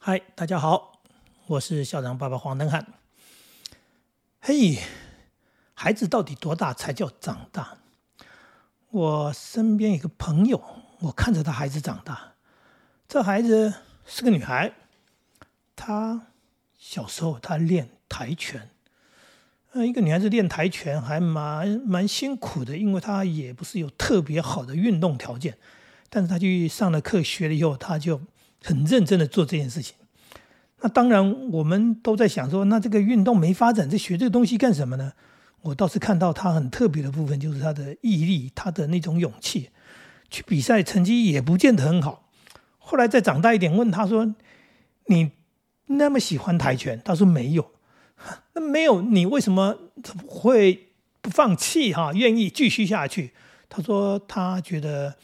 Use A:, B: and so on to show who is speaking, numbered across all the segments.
A: 嗨，大家好，我是校长爸爸黄登汉。嘿，孩子到底多大才叫长大？我身边有个朋友，我看着他孩子长大，这孩子是个女孩，她小时候她练跆拳，呃，一个女孩子练跆拳还蛮蛮辛苦的，因为她也不是有特别好的运动条件，但是她去上了课学了以后，她就很认真的做这件事情。那当然，我们都在想说，那这个运动没发展，这学这个东西干什么呢？我倒是看到他很特别的部分，就是他的毅力，他的那种勇气。去比赛成绩也不见得很好。后来再长大一点，问他说：“你那么喜欢跆拳？”他说：“没有。”那没有，你为什么会不放弃？哈，愿意继续下去？他说：“他觉得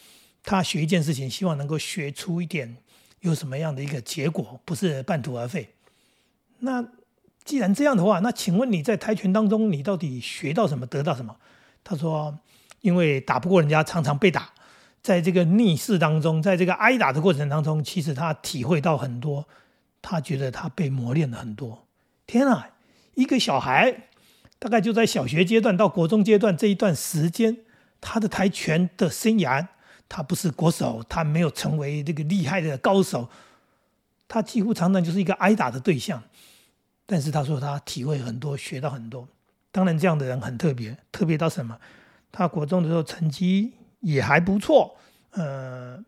A: 他学一件事情，希望能够学出一点。”有什么样的一个结果，不是半途而废？那既然这样的话，那请问你在跆拳当中，你到底学到什么，得到什么？他说：“因为打不过人家，常常被打，在这个逆势当中，在这个挨打的过程当中，其实他体会到很多，他觉得他被磨练了很多。天啊，一个小孩，大概就在小学阶段到国中阶段这一段时间，他的跆拳的生涯。”他不是国手，他没有成为这个厉害的高手，他几乎常常就是一个挨打的对象。但是他说他体会很多，学到很多。当然，这样的人很特别，特别到什么？他国中的时候成绩也还不错，呃，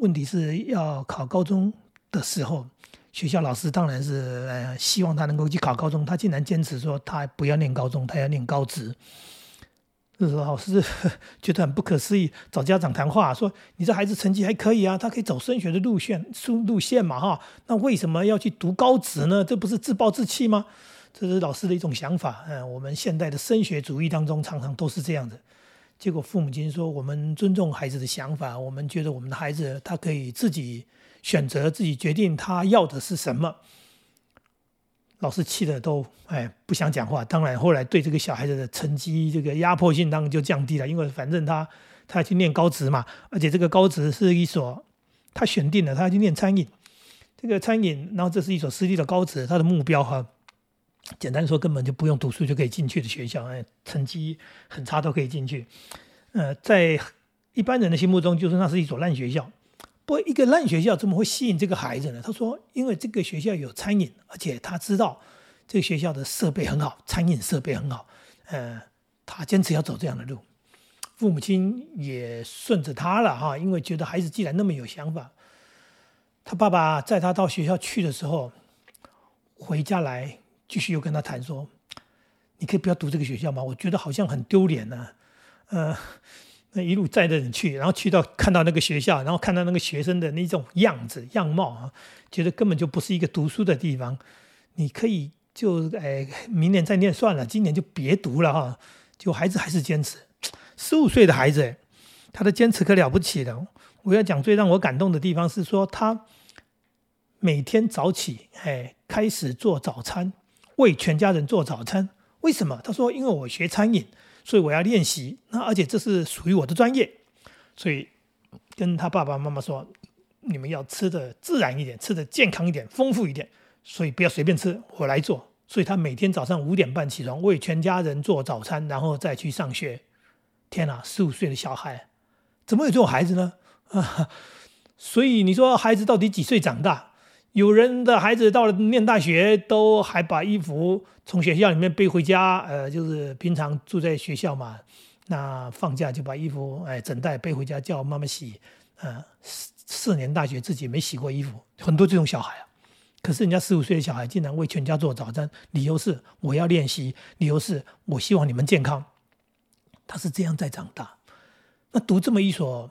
A: 问题是要考高中的时候，学校老师当然是呃希望他能够去考高中，他竟然坚持说他不要念高中，他要念高职。老师 觉得很不可思议，找家长谈话说：“你这孩子成绩还可以啊，他可以走升学的路线，路路线嘛，哈，那为什么要去读高职呢？这不是自暴自弃吗？”这是老师的一种想法。嗯，我们现代的升学主义当中常常都是这样的。结果父母亲说：“我们尊重孩子的想法，我们觉得我们的孩子他可以自己选择，自己决定他要的是什么。”老师气的都哎不想讲话，当然后来对这个小孩子的成绩这个压迫性当然就降低了，因为反正他他要去念高职嘛，而且这个高职是一所他选定了，他要去念餐饮，这个餐饮，然后这是一所私立的高职，他的目标哈，简单说根本就不用读书就可以进去的学校，哎，成绩很差都可以进去，呃，在一般人的心目中就是那是一所烂学校。不，一个烂学校怎么会吸引这个孩子呢？他说：“因为这个学校有餐饮，而且他知道这个学校的设备很好，餐饮设备很好。呃，他坚持要走这样的路。父母亲也顺着他了哈，因为觉得孩子既然那么有想法，他爸爸在他到学校去的时候，回家来继续又跟他谈说：‘你可以不要读这个学校吗？我觉得好像很丢脸呢。’呃。”那一路载着人去，然后去到看到那个学校，然后看到那个学生的那种样子样貌啊，觉得根本就不是一个读书的地方。你可以就哎，明年再念算了，今年就别读了哈。就孩子还是坚持，十五岁的孩子，他的坚持可了不起的。我要讲最让我感动的地方是说，他每天早起哎，开始做早餐，为全家人做早餐。为什么？他说，因为我学餐饮。所以我要练习，那而且这是属于我的专业，所以跟他爸爸妈妈说，你们要吃的自然一点，吃的健康一点，丰富一点，所以不要随便吃，我来做。所以他每天早上五点半起床，为全家人做早餐，然后再去上学。天哪，十五岁的小孩，怎么有这种孩子呢？啊，所以你说孩子到底几岁长大？有人的孩子到了念大学，都还把衣服从学校里面背回家，呃，就是平常住在学校嘛，那放假就把衣服哎整袋背回家叫妈妈洗，呃，四四年大学自己没洗过衣服，很多这种小孩啊。可是人家十五岁的小孩竟然为全家做早餐，理由是我要练习，理由是我希望你们健康。他是这样在长大，那读这么一所。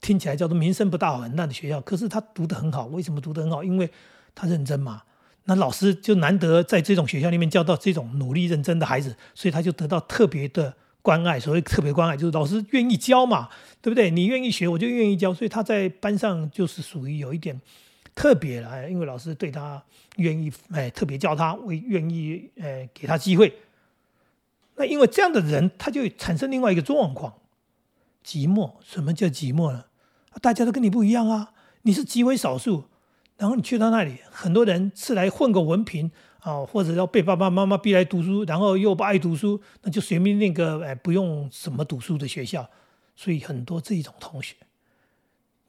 A: 听起来叫做名声不大好、很烂的学校，可是他读得很好。为什么读得很好？因为他认真嘛。那老师就难得在这种学校里面教到这种努力认真的孩子，所以他就得到特别的关爱。所谓特别关爱，就是老师愿意教嘛，对不对？你愿意学，我就愿意教。所以他在班上就是属于有一点特别了，因为老师对他愿意哎特别教他，为愿意哎给他机会。那因为这样的人，他就产生另外一个状况。寂寞，什么叫寂寞呢？大家都跟你不一样啊，你是极为少数。然后你去到那里，很多人是来混个文凭啊，或者要被爸爸妈妈逼来读书，然后又不爱读书，那就随便那个哎不用什么读书的学校。所以很多这种同学，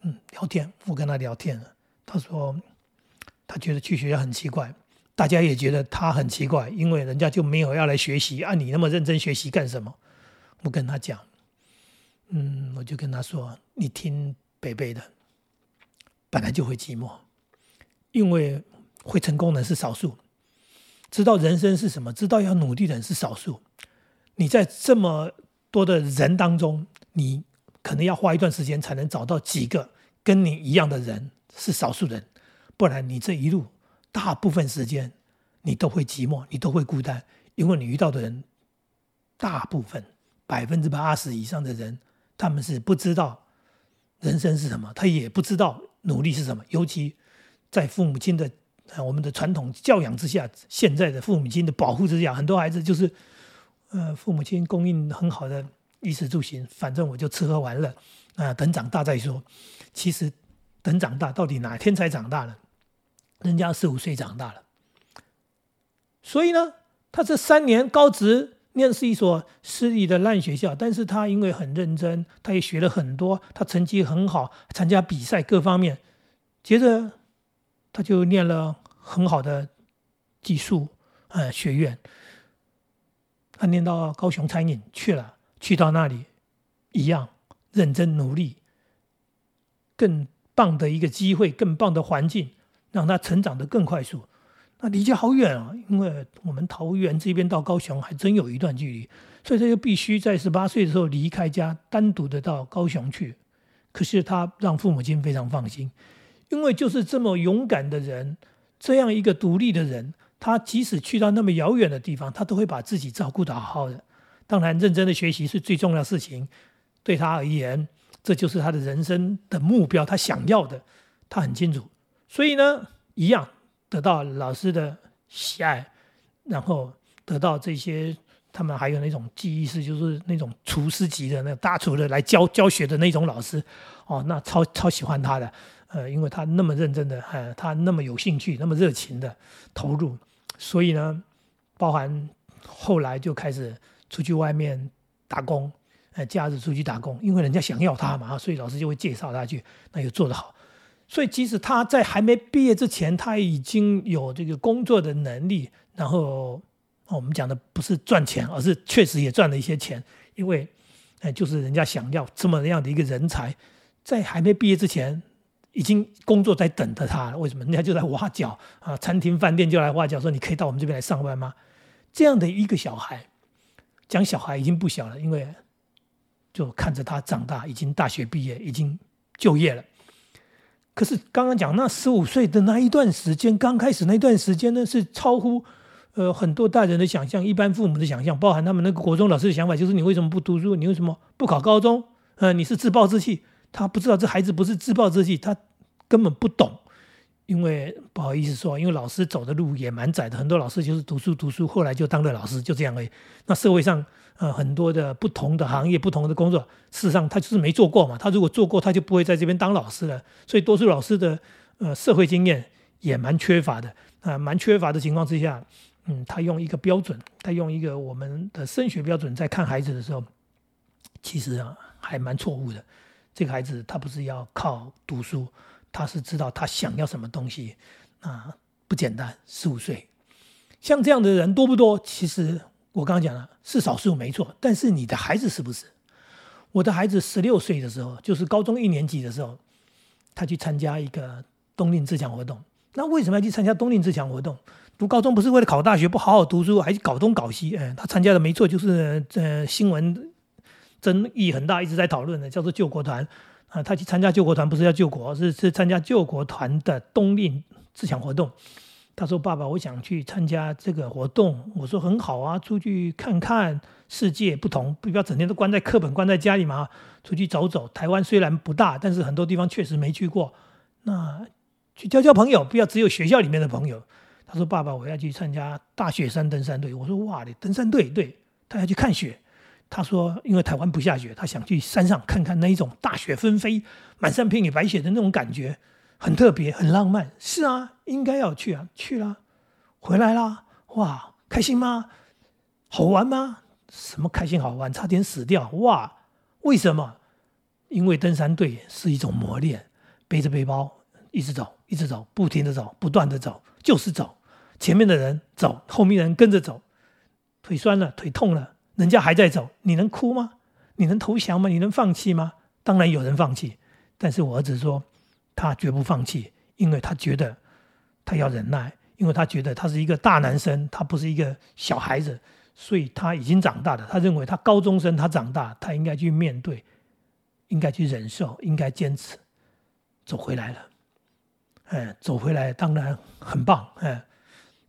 A: 嗯，聊天，我跟他聊天了，他说他觉得去学校很奇怪，大家也觉得他很奇怪，因为人家就没有要来学习，啊，你那么认真学习干什么？我跟他讲，嗯，我就跟他说，你听北北的，本来就会寂寞，因为会成功的是少数，知道人生是什么，知道要努力的人是少数，你在这么多的人当中。你可能要花一段时间才能找到几个跟你一样的人，是少数人，不然你这一路大部分时间你都会寂寞，你都会孤单，因为你遇到的人大部分百分之八十以上的人，他们是不知道人生是什么，他也不知道努力是什么，尤其在父母亲的我们的传统教养之下，现在的父母亲的保护之下，很多孩子就是呃父母亲供应很好的。衣食住行，反正我就吃喝玩乐，啊，等长大再说。其实等长大，到底哪天才长大呢？人家四五岁长大了。所以呢，他这三年高职念是一所私立的烂学校，但是他因为很认真，他也学了很多，他成绩很好，参加比赛各方面。接着他就念了很好的技术呃学院，他念到高雄餐饮去了。去到那里，一样认真努力，更棒的一个机会，更棒的环境，让他成长的更快速。那离家好远啊，因为我们桃园这边到高雄还真有一段距离，所以他就必须在十八岁的时候离开家，单独的到高雄去。可是他让父母亲非常放心，因为就是这么勇敢的人，这样一个独立的人，他即使去到那么遥远的地方，他都会把自己照顾得好好的。当然，认真的学习是最重要的事情，对他而言，这就是他的人生的目标，他想要的，他很清楚。所以呢，一样得到老师的喜爱，然后得到这些他们还有那种记忆是，就是那种厨师级的那个大厨的来教教学的那种老师，哦，那超超喜欢他的，呃，因为他那么认真的，呃，他那么有兴趣，那么热情的投入，所以呢，包含后来就开始。出去外面打工，呃，假日出去打工，因为人家想要他嘛，所以老师就会介绍他去，那又做得好。所以即使他在还没毕业之前，他已经有这个工作的能力。然后我们讲的不是赚钱，而是确实也赚了一些钱，因为，哎，就是人家想要这么样的一个人才，在还没毕业之前，已经工作在等着他。为什么？人家就在挖角啊，餐厅饭店就来挖角，说你可以到我们这边来上班吗？这样的一个小孩。讲小孩已经不小了，因为就看着他长大，已经大学毕业，已经就业了。可是刚刚讲那十五岁的那一段时间，刚开始那段时间呢，是超乎呃很多大人的想象，一般父母的想象，包含他们那个国中老师的想法，就是你为什么不读书？你为什么不考高中？呃，你是自暴自弃。他不知道这孩子不是自暴自弃，他根本不懂。因为不好意思说，因为老师走的路也蛮窄的，很多老师就是读书读书，后来就当了老师，就这样而已。那社会上呃很多的不同的行业、不同的工作，事实上他就是没做过嘛。他如果做过，他就不会在这边当老师了。所以多数老师的呃社会经验也蛮缺乏的啊，蛮缺乏的情况之下，嗯，他用一个标准，他用一个我们的升学标准在看孩子的时候，其实啊还蛮错误的。这个孩子他不是要靠读书。他是知道他想要什么东西，啊，不简单。十五岁，像这样的人多不多？其实我刚刚讲了，是少数没错。但是你的孩子是不是？我的孩子十六岁的时候，就是高中一年级的时候，他去参加一个冬令自强活动。那为什么要去参加冬令自强活动？读高中不是为了考大学，不好好读书，还搞东搞西。哎，他参加的没错，就是呃新闻争议很大，一直在讨论的，叫做救国团。啊，他去参加救国团不是要救国，是是参加救国团的冬令自强活动。他说：“爸爸，我想去参加这个活动。”我说：“很好啊，出去看看世界不同，不要整天都关在课本、关在家里嘛，出去走走。台湾虽然不大，但是很多地方确实没去过。那去交交朋友，不要只有学校里面的朋友。”他说：“爸爸，我要去参加大雪山登山队。”我说：“哇，你登山队，对他要去看雪。”他说：“因为台湾不下雪，他想去山上看看那一种大雪纷飞、满山遍野白雪的那种感觉。很特别，很浪漫。是啊，应该要去啊，去了，回来啦，哇，开心吗？好玩吗？什么开心好玩？差点死掉！哇，为什么？因为登山队是一种磨练，背着背包一直走，一直走，不停的走，不断的走，就是走。前面的人走，后面的人跟着走，腿酸了，腿痛了，人家还在走，你能哭吗？你能投降吗？你能放弃吗？当然有人放弃，但是我儿子说。他绝不放弃，因为他觉得他要忍耐，因为他觉得他是一个大男生，他不是一个小孩子，所以他已经长大了。他认为他高中生，他长大，他应该去面对，应该去忍受，应该坚持，走回来了。哎，走回来当然很棒，哎，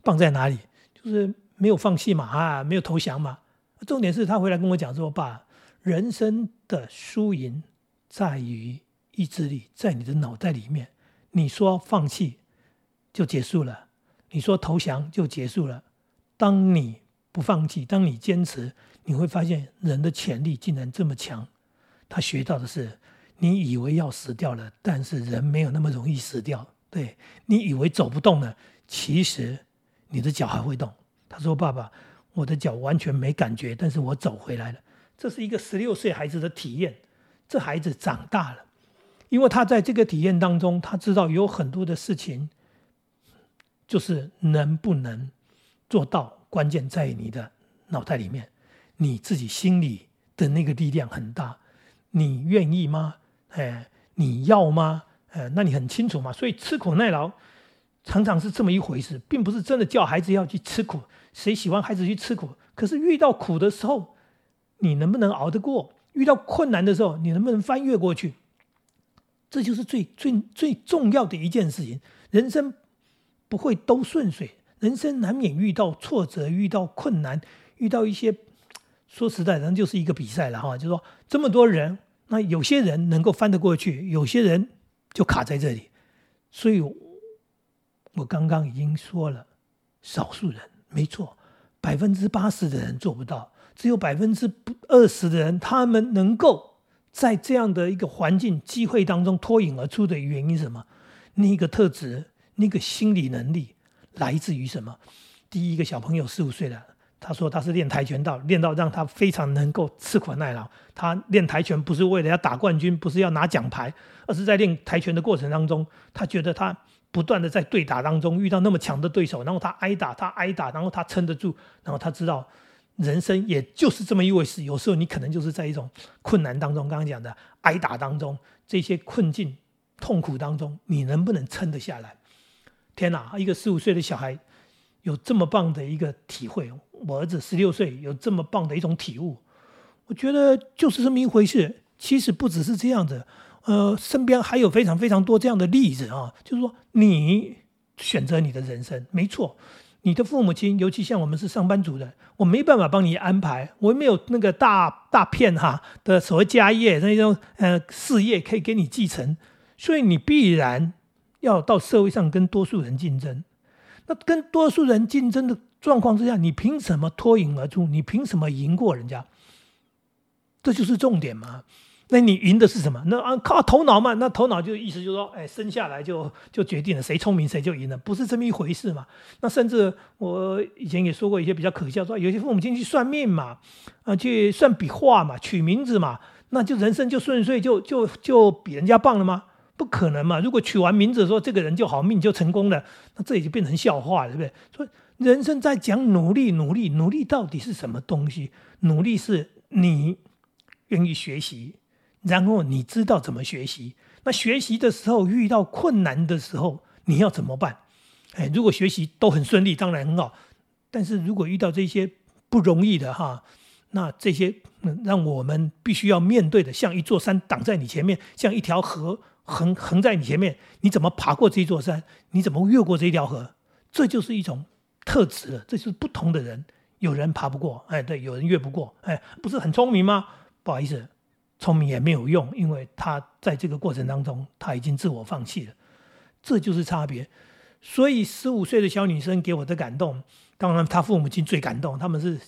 A: 棒在哪里？就是没有放弃嘛，啊，没有投降嘛。重点是他回来跟我讲说：“爸，人生的输赢在于。”意志力在你的脑袋里面，你说放弃就结束了，你说投降就结束了。当你不放弃，当你坚持，你会发现人的潜力竟然这么强。他学到的是，你以为要死掉了，但是人没有那么容易死掉。对你以为走不动了，其实你的脚还会动。他说：“爸爸，我的脚完全没感觉，但是我走回来了。”这是一个十六岁孩子的体验。这孩子长大了。因为他在这个体验当中，他知道有很多的事情，就是能不能做到，关键在于你的脑袋里面，你自己心里的那个力量很大，你愿意吗？哎，你要吗？哎，那你很清楚嘛。所以吃苦耐劳常常是这么一回事，并不是真的叫孩子要去吃苦。谁喜欢孩子去吃苦？可是遇到苦的时候，你能不能熬得过？遇到困难的时候，你能不能翻越过去？这就是最最最重要的一件事情。人生不会都顺遂，人生难免遇到挫折、遇到困难、遇到一些说实在，人就是一个比赛了哈。就说，这么多人，那有些人能够翻得过去，有些人就卡在这里。所以，我刚刚已经说了，少数人没错，百分之八十的人做不到，只有百分之二十的人，他们能够。在这样的一个环境机会当中脱颖而出的原因是什么？那个特质，那个心理能力来自于什么？第一个小朋友四五岁了，他说他是练跆拳道，练到让他非常能够吃苦耐劳。他练跆拳不是为了要打冠军，不是要拿奖牌，而是在练跆拳的过程当中，他觉得他不断的在对打当中遇到那么强的对手，然后他挨打，他挨打，然后他撑得住，然后他知道。人生也就是这么一回事，有时候你可能就是在一种困难当中，刚刚讲的挨打当中，这些困境、痛苦当中，你能不能撑得下来？天哪，一个十五岁的小孩有这么棒的一个体会，我儿子十六岁有这么棒的一种体悟，我觉得就是这么一回事。其实不只是这样子，呃，身边还有非常非常多这样的例子啊，就是说你选择你的人生，没错。你的父母亲，尤其像我们是上班族的，我没办法帮你安排，我没有那个大大片哈的所谓家业那种呃事业可以给你继承，所以你必然要到社会上跟多数人竞争。那跟多数人竞争的状况之下，你凭什么脱颖而出？你凭什么赢过人家？这就是重点嘛。那你赢的是什么？那啊靠头脑嘛？那头脑就意思就是说，哎，生下来就就决定了谁聪明谁就赢了，不是这么一回事嘛？那甚至我以前也说过一些比较可笑，说有些父母亲去算命嘛，啊，去算笔画嘛，取名字嘛，那就人生就顺遂，就就就比人家棒了吗？不可能嘛！如果取完名字说这个人就好命就成功了，那这也就变成笑话了，对不对？所以人生在讲努力，努力，努力到底是什么东西？努力是你愿意学习。然后你知道怎么学习？那学习的时候遇到困难的时候，你要怎么办？哎，如果学习都很顺利，当然很好。但是如果遇到这些不容易的哈，那这些让我们必须要面对的，像一座山挡在你前面，像一条河横横在你前面，你怎么爬过这座山？你怎么越过这条河？这就是一种特质了。这是不同的人，有人爬不过，哎，对，有人越不过，哎，不是很聪明吗？不好意思。聪明也没有用，因为他在这个过程当中，他已经自我放弃了，这就是差别。所以十五岁的小女生给我的感动，当然她父母亲最感动，他们是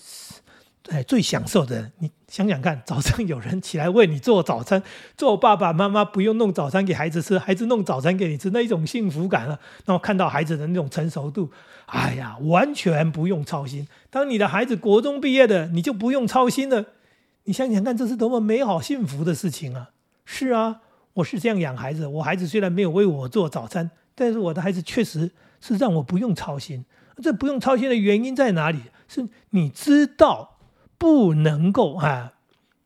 A: 哎，最享受的，你想想看，早上有人起来为你做早餐，做爸爸妈妈不用弄早餐给孩子吃，孩子弄早餐给你吃，那一种幸福感啊！然后看到孩子的那种成熟度，哎呀，完全不用操心。当你的孩子国中毕业的，你就不用操心了。你想想看，这是多么美好幸福的事情啊！是啊，我是这样养孩子。我孩子虽然没有为我做早餐，但是我的孩子确实是让我不用操心。这不用操心的原因在哪里？是你知道。不能够啊，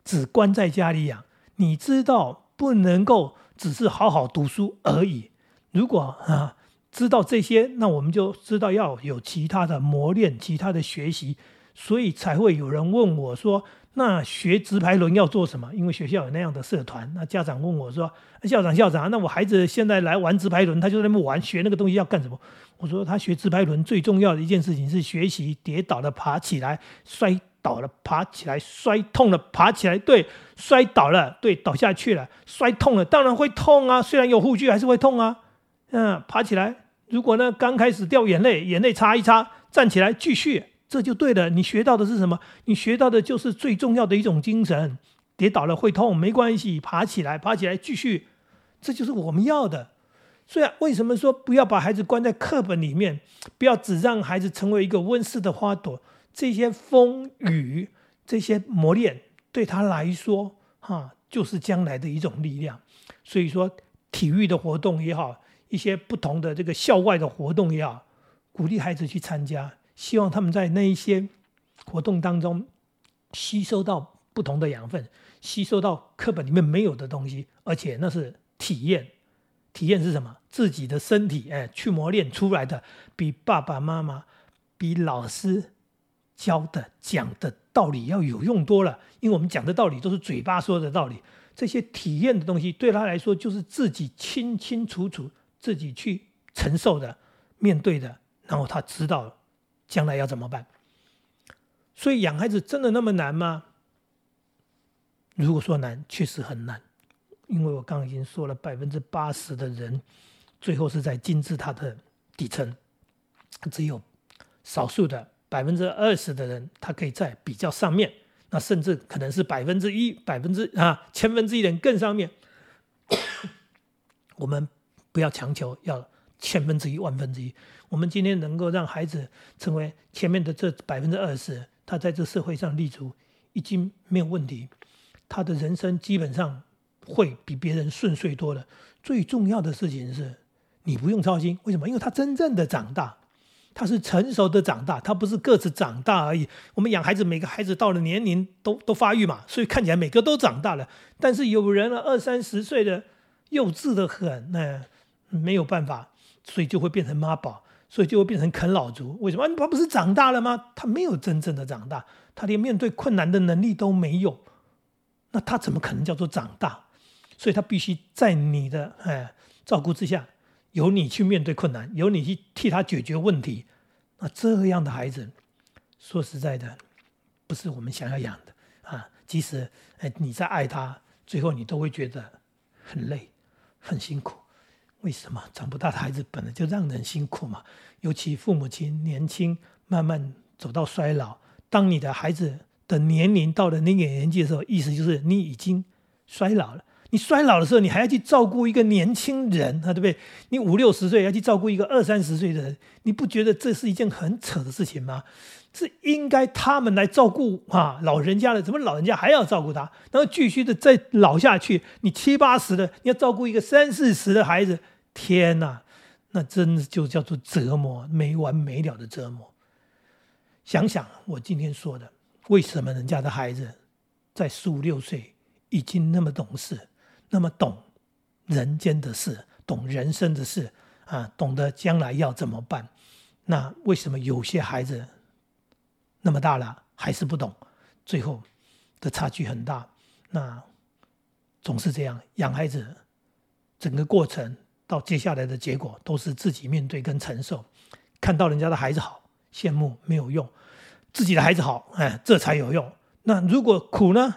A: 只关在家里养。你知道不能够只是好好读书而已。如果啊知道这些，那我们就知道要有其他的磨练、其他的学习，所以才会有人问我说：“那学直排轮要做什么？”因为学校有那样的社团。那家长问我说：“校长，校长，那我孩子现在来玩直排轮，他就在那边玩，学那个东西要干什么？”我说：“他学直排轮最重要的一件事情是学习跌倒了爬起来摔。”倒了，爬起来，摔痛了，爬起来，对，摔倒了，对，倒下去了，摔痛了，当然会痛啊，虽然有护具还是会痛啊，嗯，爬起来，如果呢刚开始掉眼泪，眼泪擦一擦，站起来继续，这就对了。你学到的是什么？你学到的就是最重要的一种精神。跌倒了会痛没关系，爬起来，爬起来继续，这就是我们要的。所以为什么说不要把孩子关在课本里面，不要只让孩子成为一个温室的花朵？这些风雨，这些磨练，对他来说，哈，就是将来的一种力量。所以说，体育的活动也好，一些不同的这个校外的活动也好，鼓励孩子去参加，希望他们在那一些活动当中吸收到不同的养分，吸收到课本里面没有的东西，而且那是体验。体验是什么？自己的身体，哎，去磨练出来的，比爸爸妈妈，比老师。教的讲的道理要有用多了，因为我们讲的道理都是嘴巴说的道理，这些体验的东西对他来说就是自己清清楚楚自己去承受的、面对的，然后他知道了将来要怎么办。所以养孩子真的那么难吗？如果说难，确实很难，因为我刚刚已经说了，百分之八十的人最后是在金字塔的底层，只有少数的。百分之二十的人，他可以在比较上面，那甚至可能是百分之一、百分之啊千分之一的人更上面。我们不要强求要千分之一、万分之一。我们今天能够让孩子成为前面的这百分之二十，他在这社会上立足已经没有问题，他的人生基本上会比别人顺遂多了。最重要的事情是，你不用操心，为什么？因为他真正的长大。他是成熟的长大，他不是个子长大而已。我们养孩子，每个孩子到了年龄都都发育嘛，所以看起来每个都长大了。但是有人了二三十岁的幼稚的很，那没有办法，所以就会变成妈宝，所以就会变成啃老族。为什么？他不是长大了吗？他没有真正的长大，他连面对困难的能力都没有，那他怎么可能叫做长大？所以他必须在你的哎照顾之下。由你去面对困难，由你去替他解决问题，那这样的孩子，说实在的，不是我们想要养的啊。即使哎你在爱他，最后你都会觉得很累、很辛苦。为什么长不大的孩子本来就让人辛苦嘛？尤其父母亲年轻，慢慢走到衰老。当你的孩子的年龄到了那个年纪的时候，意思就是你已经衰老了。你衰老的时候，你还要去照顾一个年轻人啊，对不对？你五六十岁要去照顾一个二三十岁的人，你不觉得这是一件很扯的事情吗？是应该他们来照顾啊，老人家的，怎么老人家还要照顾他？然后继续的再老下去，你七八十的，你要照顾一个三四十的孩子，天哪，那真的就叫做折磨，没完没了的折磨。想想我今天说的，为什么人家的孩子在十五六岁已经那么懂事？那么懂人间的事，懂人生的事啊，懂得将来要怎么办？那为什么有些孩子那么大了还是不懂？最后的差距很大。那总是这样，养孩子整个过程到接下来的结果都是自己面对跟承受。看到人家的孩子好，羡慕没有用；自己的孩子好，哎，这才有用。那如果苦呢？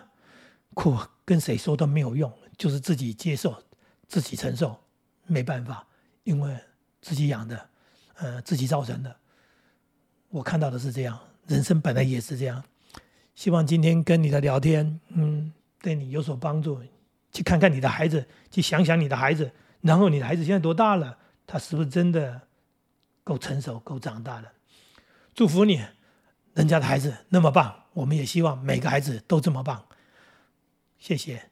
A: 苦跟谁说都没有用。就是自己接受，自己承受，没办法，因为自己养的，呃，自己造成的。我看到的是这样，人生本来也是这样。希望今天跟你的聊天，嗯，对你有所帮助。去看看你的孩子，去想想你的孩子，然后你的孩子现在多大了？他是不是真的够成熟、够长大了？祝福你，人家的孩子那么棒，我们也希望每个孩子都这么棒。谢谢。